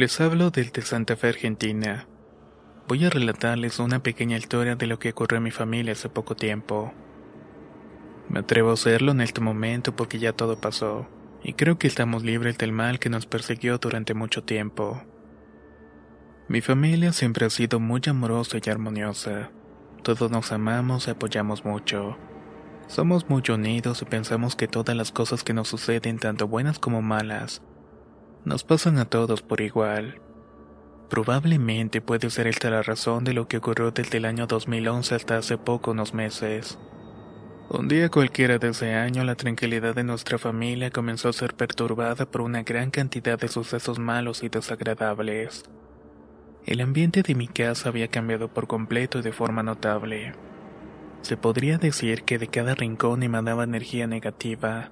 Les hablo desde Santa Fe, Argentina. Voy a relatarles una pequeña historia de lo que ocurrió en mi familia hace poco tiempo. Me atrevo a hacerlo en este momento porque ya todo pasó, y creo que estamos libres del mal que nos persiguió durante mucho tiempo. Mi familia siempre ha sido muy amorosa y armoniosa. Todos nos amamos y apoyamos mucho. Somos muy unidos y pensamos que todas las cosas que nos suceden, tanto buenas como malas, nos pasan a todos por igual. Probablemente puede ser esta la razón de lo que ocurrió desde el año 2011 hasta hace poco unos meses. Un día cualquiera de ese año la tranquilidad de nuestra familia comenzó a ser perturbada por una gran cantidad de sucesos malos y desagradables. El ambiente de mi casa había cambiado por completo y de forma notable. Se podría decir que de cada rincón emanaba energía negativa.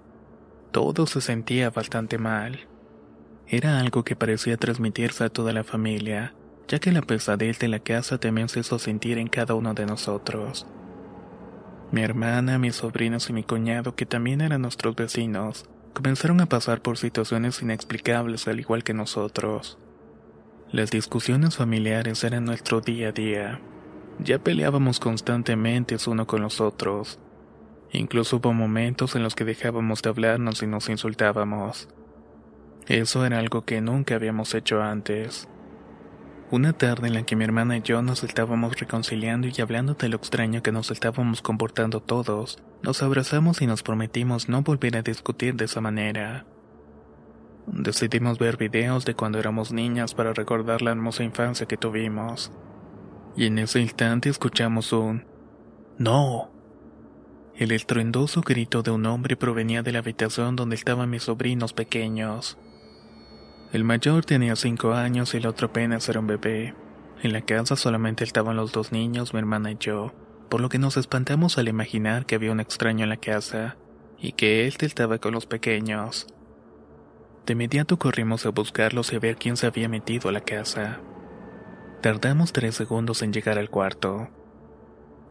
Todo se sentía bastante mal. Era algo que parecía transmitirse a toda la familia, ya que la pesadez de la casa también se hizo sentir en cada uno de nosotros. Mi hermana, mis sobrinos y mi cuñado, que también eran nuestros vecinos, comenzaron a pasar por situaciones inexplicables al igual que nosotros. Las discusiones familiares eran nuestro día a día. Ya peleábamos constantemente uno con los otros. Incluso hubo momentos en los que dejábamos de hablarnos y nos insultábamos. Eso era algo que nunca habíamos hecho antes. Una tarde en la que mi hermana y yo nos estábamos reconciliando y hablando de lo extraño que nos estábamos comportando todos, nos abrazamos y nos prometimos no volver a discutir de esa manera. Decidimos ver videos de cuando éramos niñas para recordar la hermosa infancia que tuvimos. Y en ese instante escuchamos un ¡No! El estruendoso grito de un hombre provenía de la habitación donde estaban mis sobrinos pequeños. El mayor tenía cinco años y el otro apenas era un bebé. En la casa solamente estaban los dos niños, mi hermana y yo, por lo que nos espantamos al imaginar que había un extraño en la casa y que él estaba con los pequeños. De inmediato corrimos a buscarlos y a ver quién se había metido a la casa. Tardamos tres segundos en llegar al cuarto.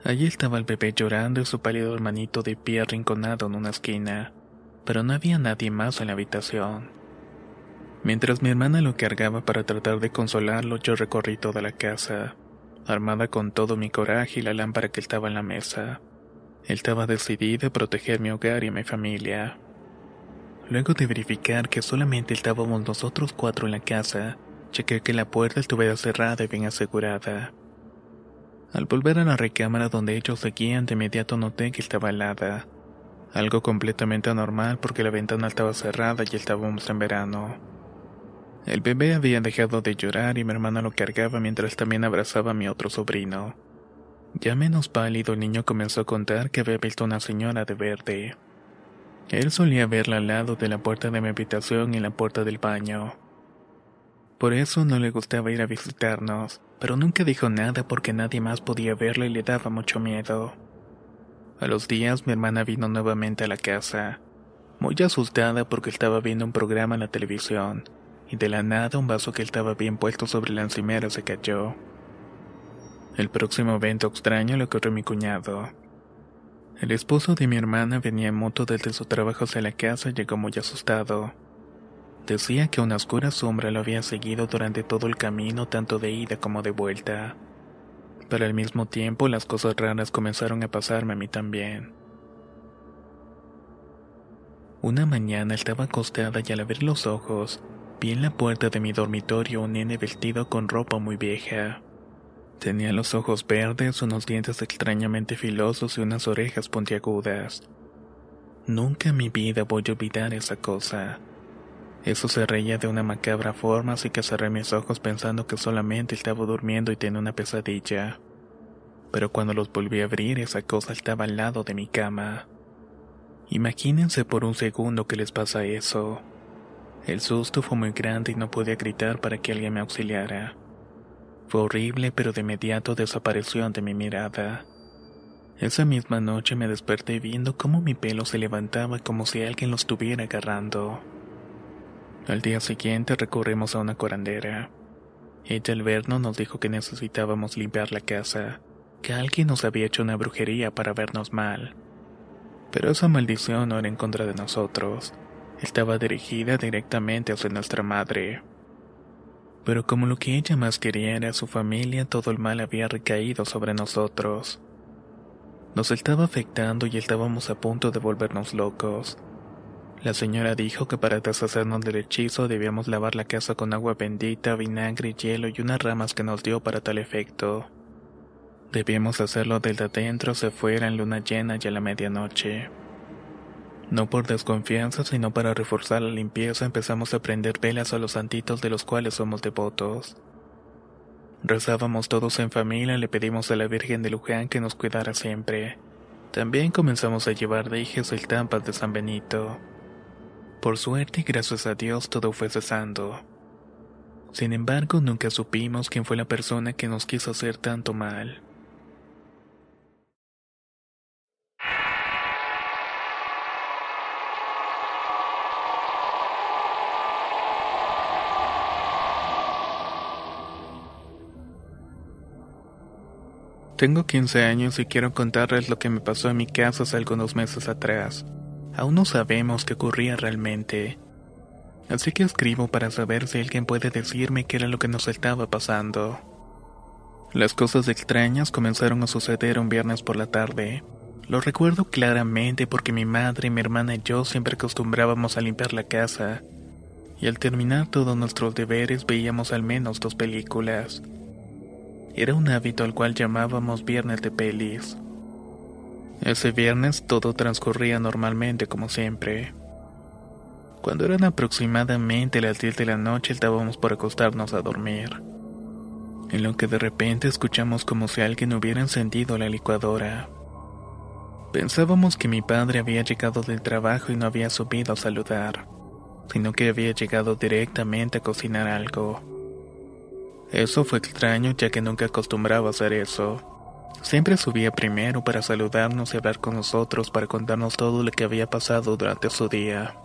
Allí estaba el bebé llorando y su pálido hermanito de pie arrinconado en una esquina, pero no había nadie más en la habitación. Mientras mi hermana lo cargaba para tratar de consolarlo, yo recorrí toda la casa, armada con todo mi coraje y la lámpara que estaba en la mesa. Él estaba decidido a proteger mi hogar y mi familia. Luego de verificar que solamente estábamos nosotros cuatro en la casa, chequé que la puerta estuviera cerrada y bien asegurada. Al volver a la recámara donde ellos seguían, de inmediato noté que estaba helada. Algo completamente anormal porque la ventana estaba cerrada y estábamos en verano. El bebé había dejado de llorar y mi hermana lo cargaba mientras también abrazaba a mi otro sobrino. Ya menos pálido, el niño comenzó a contar que había visto una señora de verde. Él solía verla al lado de la puerta de mi habitación y la puerta del baño. Por eso no le gustaba ir a visitarnos, pero nunca dijo nada porque nadie más podía verla y le daba mucho miedo. A los días mi hermana vino nuevamente a la casa, muy asustada porque estaba viendo un programa en la televisión y de la nada un vaso que estaba bien puesto sobre la encimera se cayó. El próximo evento extraño le ocurrió a mi cuñado. El esposo de mi hermana venía en moto desde su trabajo hacia la casa y llegó muy asustado. Decía que una oscura sombra lo había seguido durante todo el camino, tanto de ida como de vuelta. Pero al mismo tiempo las cosas raras comenzaron a pasarme a mí también. Una mañana estaba acostada y al abrir los ojos, vi en la puerta de mi dormitorio un nene vestido con ropa muy vieja. Tenía los ojos verdes, unos dientes extrañamente filosos y unas orejas puntiagudas. Nunca en mi vida voy a olvidar esa cosa. Eso se reía de una macabra forma, así que cerré mis ojos pensando que solamente estaba durmiendo y tenía una pesadilla. Pero cuando los volví a abrir, esa cosa estaba al lado de mi cama. Imagínense por un segundo que les pasa eso. El susto fue muy grande y no podía gritar para que alguien me auxiliara. Fue horrible, pero de inmediato desapareció ante mi mirada. Esa misma noche me desperté viendo cómo mi pelo se levantaba como si alguien lo estuviera agarrando. Al día siguiente recurrimos a una curandera. Ella al vernos nos dijo que necesitábamos limpiar la casa, que alguien nos había hecho una brujería para vernos mal. Pero esa maldición no era en contra de nosotros, estaba dirigida directamente hacia nuestra madre. Pero como lo que ella más quería era su familia, todo el mal había recaído sobre nosotros. Nos estaba afectando y estábamos a punto de volvernos locos. La señora dijo que para deshacernos del hechizo debíamos lavar la casa con agua bendita, vinagre, hielo y unas ramas que nos dio para tal efecto. Debíamos hacerlo desde adentro se fuera en luna llena y a la medianoche. No por desconfianza, sino para reforzar la limpieza, empezamos a prender velas a los santitos de los cuales somos devotos. Rezábamos todos en familia le pedimos a la Virgen de Luján que nos cuidara siempre. También comenzamos a llevar dijes y tampas de San Benito. Por suerte y gracias a Dios todo fue cesando. Sin embargo, nunca supimos quién fue la persona que nos quiso hacer tanto mal. Tengo 15 años y quiero contarles lo que me pasó en mi casa hace algunos meses atrás. Aún no sabemos qué ocurría realmente. Así que escribo para saber si alguien puede decirme qué era lo que nos estaba pasando. Las cosas extrañas comenzaron a suceder un viernes por la tarde. Lo recuerdo claramente porque mi madre, mi hermana y yo siempre acostumbrábamos a limpiar la casa. Y al terminar todos nuestros deberes veíamos al menos dos películas. Era un hábito al cual llamábamos viernes de pelis. Ese viernes todo transcurría normalmente como siempre. Cuando eran aproximadamente las 10 de la noche estábamos por acostarnos a dormir. En lo que de repente escuchamos como si alguien hubiera encendido la licuadora. Pensábamos que mi padre había llegado del trabajo y no había subido a saludar, sino que había llegado directamente a cocinar algo. Eso fue extraño ya que nunca acostumbraba a hacer eso. Siempre subía primero para saludarnos y hablar con nosotros para contarnos todo lo que había pasado durante su día.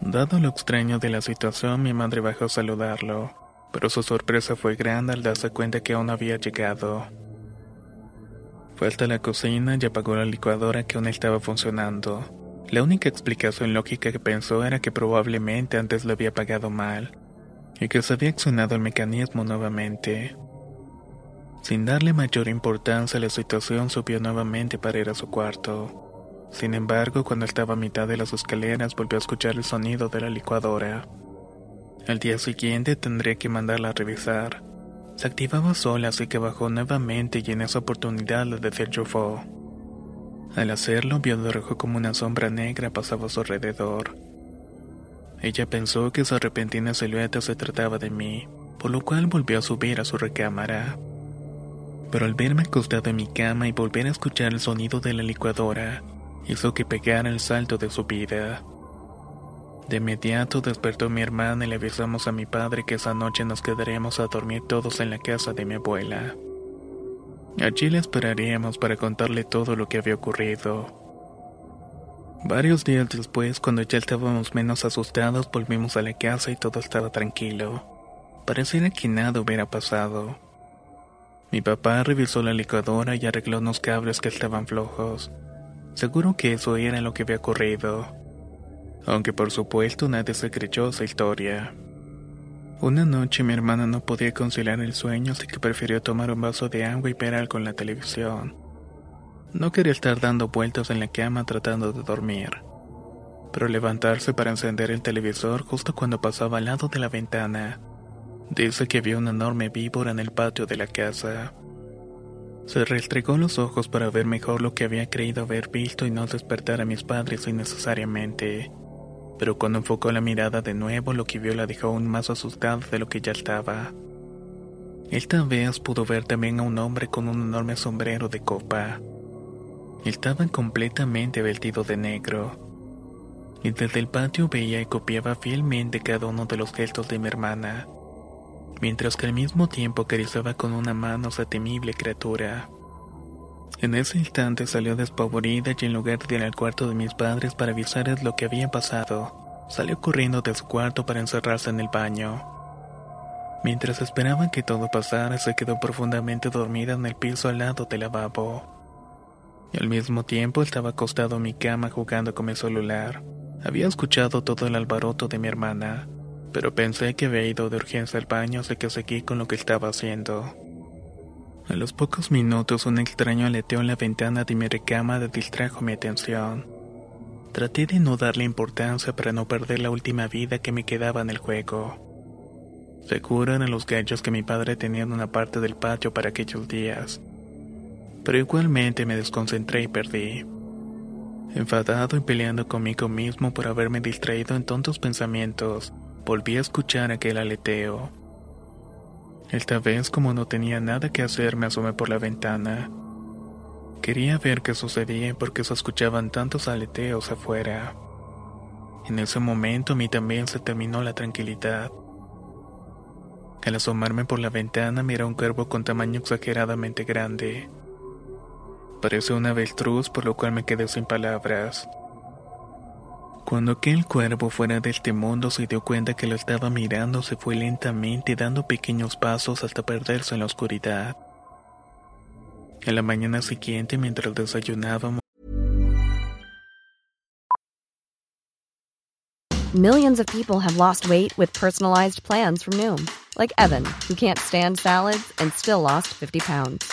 Dado lo extraño de la situación, mi madre bajó a saludarlo, pero su sorpresa fue grande al darse cuenta que aún había llegado. Fue hasta la cocina y apagó la licuadora que aún estaba funcionando. La única explicación lógica que pensó era que probablemente antes lo había apagado mal, y que se había accionado el mecanismo nuevamente. Sin darle mayor importancia a la situación, subió nuevamente para ir a su cuarto. Sin embargo, cuando estaba a mitad de las escaleras, volvió a escuchar el sonido de la licuadora. Al día siguiente tendría que mandarla a revisar. Se activaba sola, así que bajó nuevamente y en esa oportunidad la desenchufó. Al hacerlo, vio de rojo como una sombra negra pasaba a su alrededor. Ella pensó que su repentina silueta se trataba de mí, por lo cual volvió a subir a su recámara. Pero al verme acostado en mi cama y volver a escuchar el sonido de la licuadora, hizo que pegara el salto de su vida. De inmediato despertó mi hermana y le avisamos a mi padre que esa noche nos quedaríamos a dormir todos en la casa de mi abuela. Allí le esperaríamos para contarle todo lo que había ocurrido. Varios días después, cuando ya estábamos menos asustados, volvimos a la casa y todo estaba tranquilo. Pareciera que nada hubiera pasado. Mi papá revisó la licuadora y arregló unos cables que estaban flojos. Seguro que eso era lo que había ocurrido. Aunque por supuesto nadie se historia. Una noche mi hermana no podía conciliar el sueño, así que prefirió tomar un vaso de agua y ver algo en la televisión. No quería estar dando vueltas en la cama tratando de dormir, pero levantarse para encender el televisor justo cuando pasaba al lado de la ventana. Dice que vio una enorme víbora en el patio de la casa. Se restregó los ojos para ver mejor lo que había creído haber visto y no despertar a mis padres innecesariamente pero cuando enfocó la mirada de nuevo lo que vio la dejó aún más asustada de lo que ya estaba. Esta vez pudo ver también a un hombre con un enorme sombrero de copa. Estaba completamente vestido de negro. Y desde el patio veía y copiaba fielmente cada uno de los gestos de mi hermana, mientras que al mismo tiempo acariciaba con una mano esa temible criatura. En ese instante salió despavorida y en lugar de ir al cuarto de mis padres para avisarles lo que había pasado, salió corriendo de su cuarto para encerrarse en el baño. Mientras esperaban que todo pasara, se quedó profundamente dormida en el piso al lado del lavabo. Y al mismo tiempo estaba acostado en mi cama jugando con mi celular. Había escuchado todo el alboroto de mi hermana, pero pensé que había ido de urgencia al baño, así que seguí con lo que estaba haciendo. A los pocos minutos un extraño aleteó en la ventana de mi recámara distrajo mi atención. Traté de no darle importancia para no perder la última vida que me quedaba en el juego. Seguro eran los gallos que mi padre tenía en una parte del patio para aquellos días. Pero igualmente me desconcentré y perdí. Enfadado y peleando conmigo mismo por haberme distraído en tontos pensamientos, volví a escuchar aquel aleteo. Esta vez, como no tenía nada que hacer, me asomé por la ventana. Quería ver qué sucedía porque se escuchaban tantos aleteos afuera. En ese momento a mí también se terminó la tranquilidad. Al asomarme por la ventana miré un cuervo con tamaño exageradamente grande. Parecía una avestruz por lo cual me quedé sin palabras. Cuando aquel cuervo fuera de este mundo se dio cuenta que lo estaba mirando, se fue lentamente dando pequeños pasos hasta perderse en la oscuridad. En la mañana siguiente, mientras desayunábamos, Millions of people have lost weight with personalized plans from Noom, like Evan, who can't stand salads and still lost 50 pounds.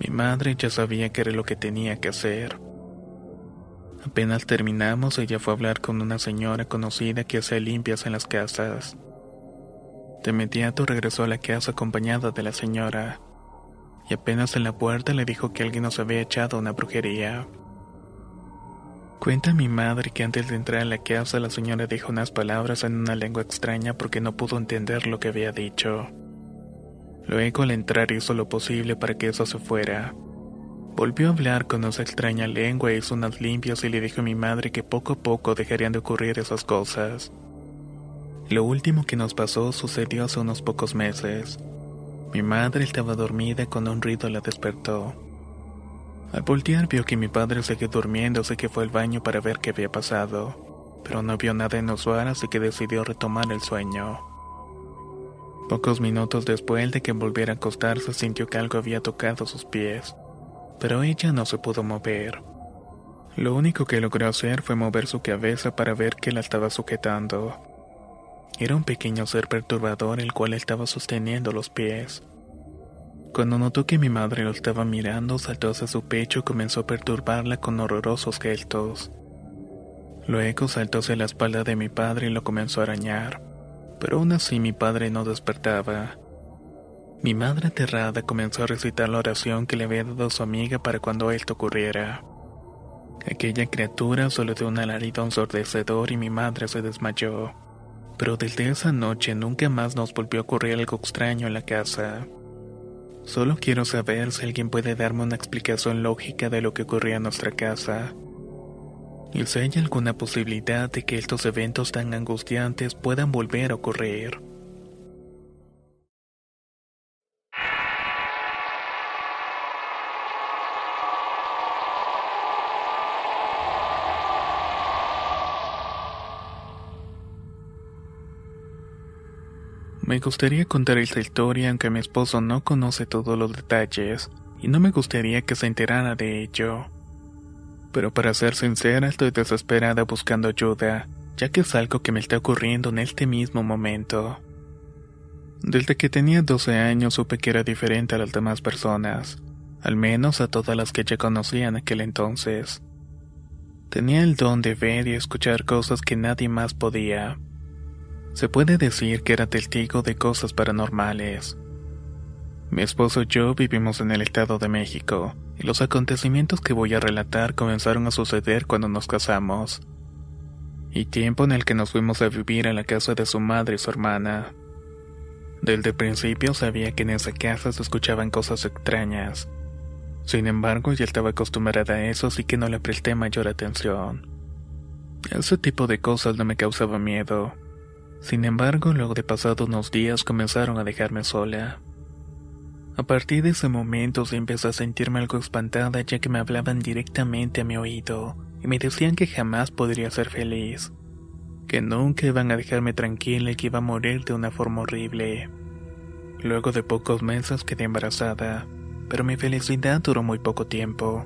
Mi madre ya sabía qué era lo que tenía que hacer. Apenas terminamos, ella fue a hablar con una señora conocida que hacía limpias en las casas. De inmediato regresó a la casa acompañada de la señora, y apenas en la puerta le dijo que alguien nos había echado una brujería. Cuenta mi madre que antes de entrar a la casa la señora dijo unas palabras en una lengua extraña porque no pudo entender lo que había dicho. Luego al entrar hizo lo posible para que eso se fuera. Volvió a hablar con esa extraña lengua, hizo unas limpias y le dijo a mi madre que poco a poco dejarían de ocurrir esas cosas. Lo último que nos pasó sucedió hace unos pocos meses. Mi madre estaba dormida con un ruido la despertó. Al voltear vio que mi padre seguía durmiendo, así que fue al baño para ver qué había pasado, pero no vio nada inusual, así que decidió retomar el sueño. Pocos minutos después de que volviera a acostarse sintió que algo había tocado sus pies, pero ella no se pudo mover. Lo único que logró hacer fue mover su cabeza para ver que la estaba sujetando. Era un pequeño ser perturbador el cual estaba sosteniendo los pies. Cuando notó que mi madre lo estaba mirando, saltó hacia su pecho y comenzó a perturbarla con horrorosos gestos. Luego saltó hacia la espalda de mi padre y lo comenzó a arañar pero aún así mi padre no despertaba. Mi madre aterrada comenzó a recitar la oración que le había dado su amiga para cuando esto ocurriera. Aquella criatura solo dio un alarido ensordecedor y mi madre se desmayó. Pero desde esa noche nunca más nos volvió a ocurrir algo extraño en la casa. Solo quiero saber si alguien puede darme una explicación lógica de lo que ocurría en nuestra casa. Y si hay alguna posibilidad de que estos eventos tan angustiantes puedan volver a ocurrir. Me gustaría contar esta historia aunque mi esposo no conoce todos los detalles y no me gustaría que se enterara de ello. Pero para ser sincera estoy desesperada buscando ayuda, ya que es algo que me está ocurriendo en este mismo momento. Desde que tenía 12 años supe que era diferente a las demás personas, al menos a todas las que ya conocía en aquel entonces. Tenía el don de ver y escuchar cosas que nadie más podía. Se puede decir que era testigo de cosas paranormales. Mi esposo y yo vivimos en el Estado de México, y los acontecimientos que voy a relatar comenzaron a suceder cuando nos casamos, y tiempo en el que nos fuimos a vivir a la casa de su madre y su hermana. Desde el principio sabía que en esa casa se escuchaban cosas extrañas. Sin embargo, ya estaba acostumbrada a eso, así que no le presté mayor atención. Ese tipo de cosas no me causaba miedo sin embargo, luego de pasados unos días comenzaron a dejarme sola. A partir de ese momento se empezó a sentirme algo espantada ya que me hablaban directamente a mi oído y me decían que jamás podría ser feliz, que nunca iban a dejarme tranquila y que iba a morir de una forma horrible. Luego de pocos meses quedé embarazada, pero mi felicidad duró muy poco tiempo.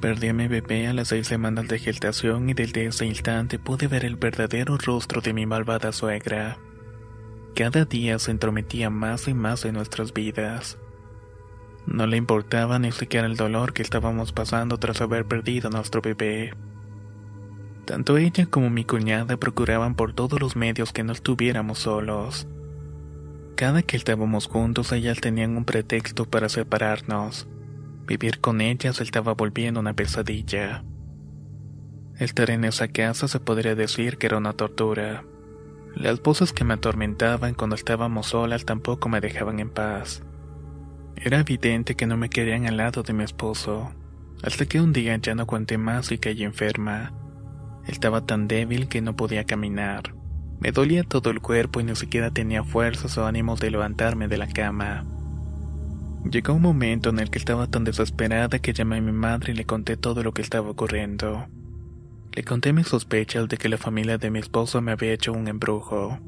Perdí a mi bebé a las seis semanas de gestación y desde ese instante pude ver el verdadero rostro de mi malvada suegra. Cada día se entrometía más y más en nuestras vidas. No le importaba ni siquiera el dolor que estábamos pasando tras haber perdido a nuestro bebé. Tanto ella como mi cuñada procuraban por todos los medios que no estuviéramos solos. Cada que estábamos juntos ellas tenían un pretexto para separarnos Vivir con ella se estaba volviendo una pesadilla. Estar en esa casa se podría decir que era una tortura. Las voces que me atormentaban cuando estábamos solas tampoco me dejaban en paz. Era evidente que no me querían al lado de mi esposo, hasta que un día ya no aguanté más y caí enferma. Estaba tan débil que no podía caminar. Me dolía todo el cuerpo y ni siquiera tenía fuerzas o ánimos de levantarme de la cama. Llegó un momento en el que estaba tan desesperada que llamé a mi madre y le conté todo lo que estaba ocurriendo. Le conté mis sospechas de que la familia de mi esposo me había hecho un embrujo.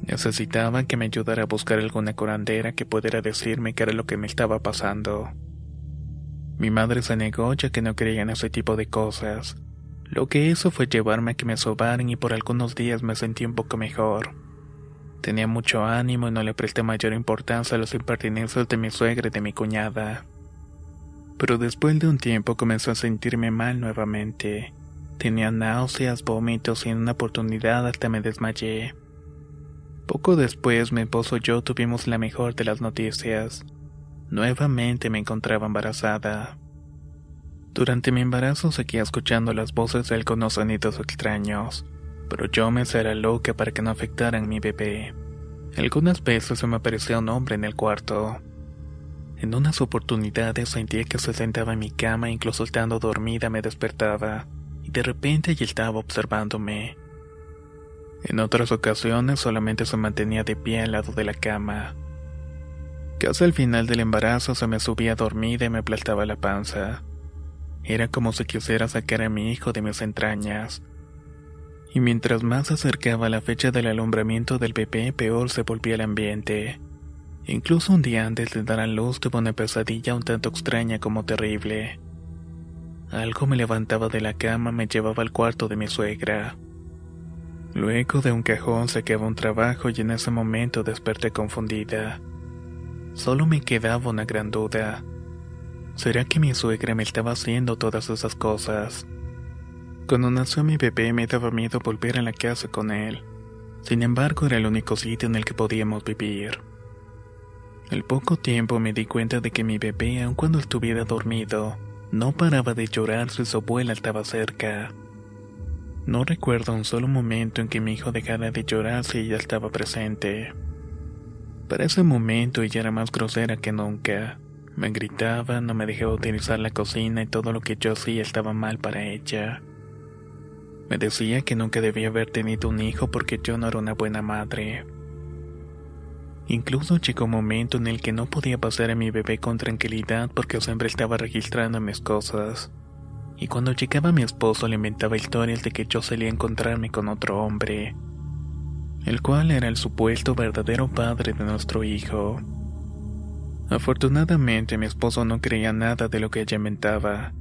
Necesitaba que me ayudara a buscar alguna curandera que pudiera decirme qué era lo que me estaba pasando. Mi madre se negó ya que no creía en ese tipo de cosas. Lo que hizo fue llevarme a que me sobaran y por algunos días me sentí un poco mejor. Tenía mucho ánimo y no le presté mayor importancia a los impertinencias de mi suegra y de mi cuñada. Pero después de un tiempo comenzó a sentirme mal nuevamente. Tenía náuseas, vómitos y en una oportunidad hasta me desmayé. Poco después mi esposo y yo tuvimos la mejor de las noticias. Nuevamente me encontraba embarazada. Durante mi embarazo seguía escuchando las voces de algunos sonidos extraños pero yo me será loca para que no afectaran mi bebé. Algunas veces se me aparecía un hombre en el cuarto. En unas oportunidades sentía que se sentaba en mi cama e incluso estando dormida me despertaba, y de repente ella estaba observándome. En otras ocasiones solamente se mantenía de pie al lado de la cama. Casi al final del embarazo se me subía dormida y me aplastaba la panza. Era como si quisiera sacar a mi hijo de mis entrañas y mientras más se acercaba la fecha del alumbramiento del bebé, peor se volvía el ambiente. Incluso un día antes de dar a luz tuve una pesadilla un tanto extraña como terrible. Algo me levantaba de la cama, me llevaba al cuarto de mi suegra. Luego de un cajón sacaba un trabajo y en ese momento desperté confundida. Solo me quedaba una gran duda. ¿Será que mi suegra me estaba haciendo todas esas cosas? Cuando nació mi bebé me daba miedo volver a la casa con él. Sin embargo, era el único sitio en el que podíamos vivir. Al poco tiempo me di cuenta de que mi bebé, aun cuando estuviera dormido, no paraba de llorar si su abuela estaba cerca. No recuerdo un solo momento en que mi hijo dejara de llorar si ella estaba presente. Para ese momento ella era más grosera que nunca. Me gritaba, no me dejaba utilizar la cocina y todo lo que yo hacía estaba mal para ella. Me decía que nunca debía haber tenido un hijo porque yo no era una buena madre. Incluso llegó un momento en el que no podía pasar a mi bebé con tranquilidad porque siempre estaba registrando mis cosas. Y cuando llegaba mi esposo le inventaba historias de que yo salía a encontrarme con otro hombre, el cual era el supuesto verdadero padre de nuestro hijo. Afortunadamente mi esposo no creía nada de lo que ella inventaba.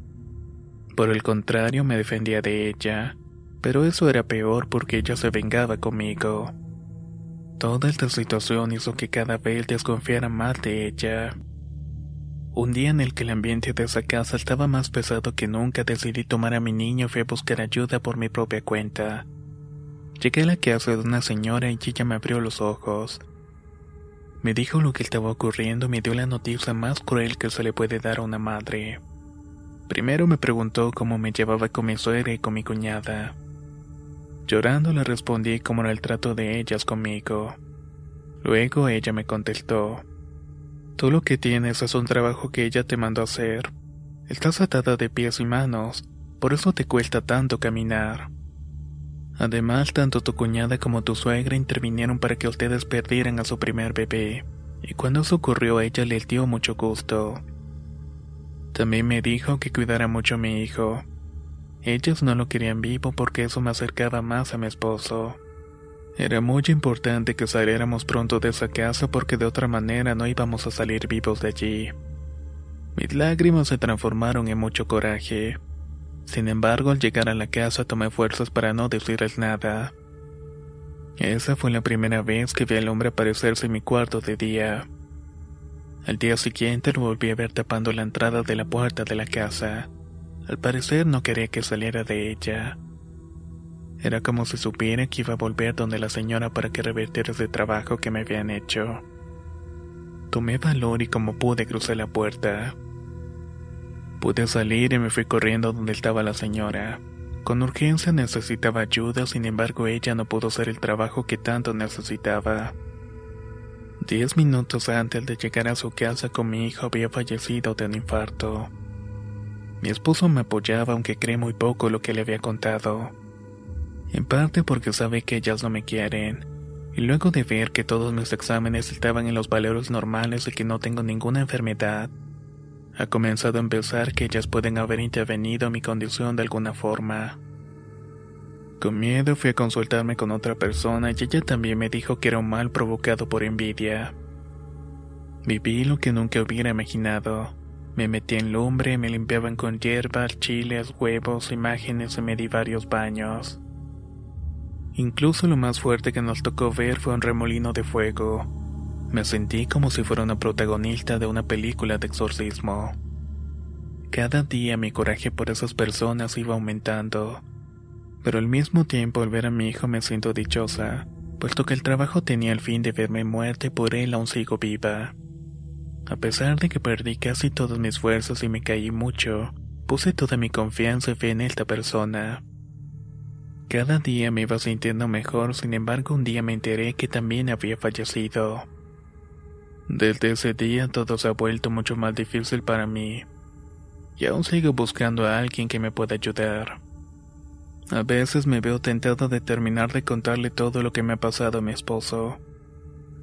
Por el contrario me defendía de ella, pero eso era peor porque ella se vengaba conmigo. Toda esta situación hizo que cada vez desconfiara más de ella. Un día en el que el ambiente de esa casa estaba más pesado que nunca, decidí tomar a mi niño y fui a buscar ayuda por mi propia cuenta. Llegué a la casa de una señora y ella me abrió los ojos. Me dijo lo que estaba ocurriendo y me dio la noticia más cruel que se le puede dar a una madre. Primero me preguntó cómo me llevaba con mi suegra y con mi cuñada. Llorando le respondí cómo era el trato de ellas conmigo. Luego ella me contestó, Tú lo que tienes es un trabajo que ella te mandó hacer. Estás atada de pies y manos, por eso te cuesta tanto caminar. Además, tanto tu cuñada como tu suegra intervinieron para que ustedes perdieran a su primer bebé, y cuando eso ocurrió ella le dio mucho gusto. También me dijo que cuidara mucho a mi hijo, ellos no lo querían vivo porque eso me acercaba más a mi esposo. Era muy importante que saliéramos pronto de esa casa porque de otra manera no íbamos a salir vivos de allí. Mis lágrimas se transformaron en mucho coraje. Sin embargo, al llegar a la casa tomé fuerzas para no decirles nada. Esa fue la primera vez que vi al hombre aparecerse en mi cuarto de día. Al día siguiente lo volví a ver tapando la entrada de la puerta de la casa. Al parecer no quería que saliera de ella. Era como si supiera que iba a volver donde la señora para que revertiera ese trabajo que me habían hecho. Tomé valor y como pude crucé la puerta. Pude salir y me fui corriendo donde estaba la señora. Con urgencia necesitaba ayuda, sin embargo ella no pudo hacer el trabajo que tanto necesitaba. Diez minutos antes de llegar a su casa con mi hijo había fallecido de un infarto. Mi esposo me apoyaba aunque cree muy poco lo que le había contado. En parte porque sabe que ellas no me quieren. Y luego de ver que todos mis exámenes estaban en los valores normales y que no tengo ninguna enfermedad, ha comenzado a empezar que ellas pueden haber intervenido en mi condición de alguna forma. Con miedo fui a consultarme con otra persona y ella también me dijo que era un mal provocado por envidia. Viví lo que nunca hubiera imaginado. Me metí en lumbre, me limpiaban con hierbas, chiles, huevos, imágenes y me di varios baños. Incluso lo más fuerte que nos tocó ver fue un remolino de fuego. Me sentí como si fuera una protagonista de una película de exorcismo. Cada día mi coraje por esas personas iba aumentando, pero al mismo tiempo al ver a mi hijo me siento dichosa, puesto que el trabajo tenía el fin de verme muerta y por él aún sigo viva. A pesar de que perdí casi todas mis fuerzas y me caí mucho, puse toda mi confianza y fe en esta persona. Cada día me iba sintiendo mejor, sin embargo un día me enteré que también había fallecido. Desde ese día todo se ha vuelto mucho más difícil para mí, y aún sigo buscando a alguien que me pueda ayudar. A veces me veo tentado de terminar de contarle todo lo que me ha pasado a mi esposo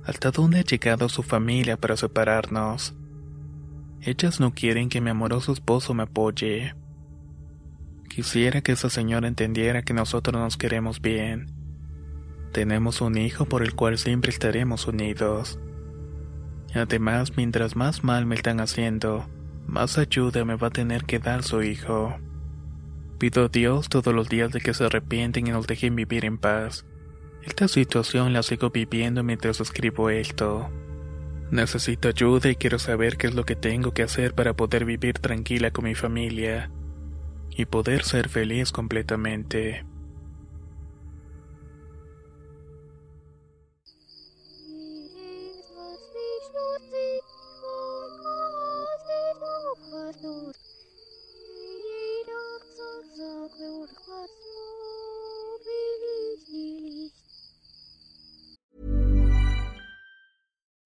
hasta dónde ha llegado su familia para separarnos. Ellas no quieren que mi amoroso esposo me apoye. Quisiera que esa señora entendiera que nosotros nos queremos bien. Tenemos un hijo por el cual siempre estaremos unidos. Además, mientras más mal me están haciendo, más ayuda me va a tener que dar su hijo. Pido a Dios todos los días de que se arrepienten y nos dejen vivir en paz. Esta situación la sigo viviendo mientras escribo esto. Necesito ayuda y quiero saber qué es lo que tengo que hacer para poder vivir tranquila con mi familia y poder ser feliz completamente.